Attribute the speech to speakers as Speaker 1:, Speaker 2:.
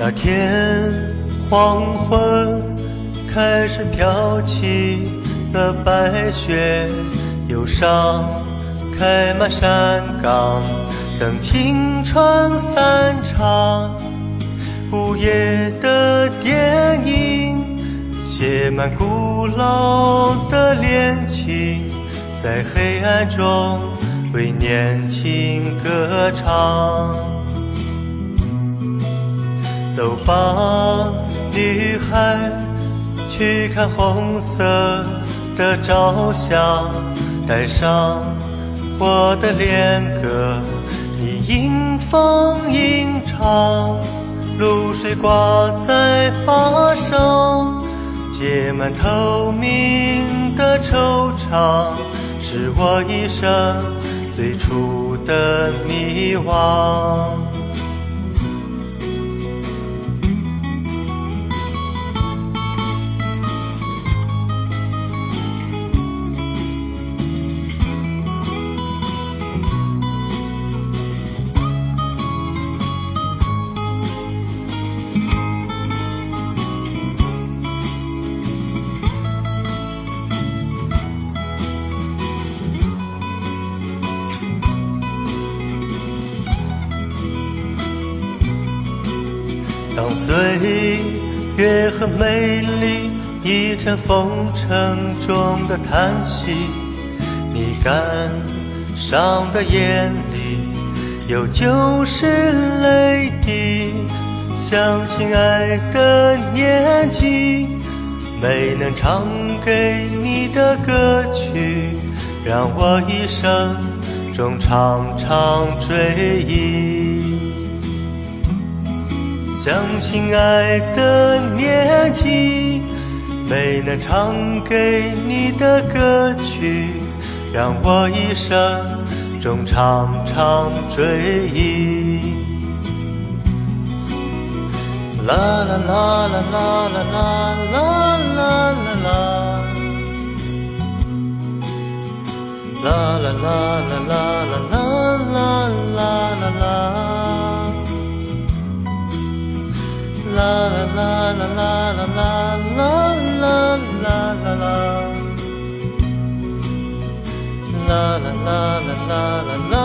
Speaker 1: 那天黄昏开始飘起了白雪，忧伤开满山岗，等青春散场。午夜的电影写满古老的恋情，在黑暗中为年轻歌唱。走吧，女孩，去看红色的朝霞。带上我的恋歌，你迎风吟唱。露水挂在发梢，结满透明的惆怅，是我一生最初的迷惘。当岁月和美丽一阵风尘中的叹息，你感伤的眼里有旧时泪滴。相信爱的年纪，没能唱给你的歌曲，让我一生中常常追忆。相信爱的年纪，没能唱给你的歌曲，让我一生中常常追忆。啦啦啦啦啦啦啦啦啦啦，啦啦啦啦啦啦啦啦啦啦啦啦啦啦啦啦啦。啦啦啦啦啦啦啦。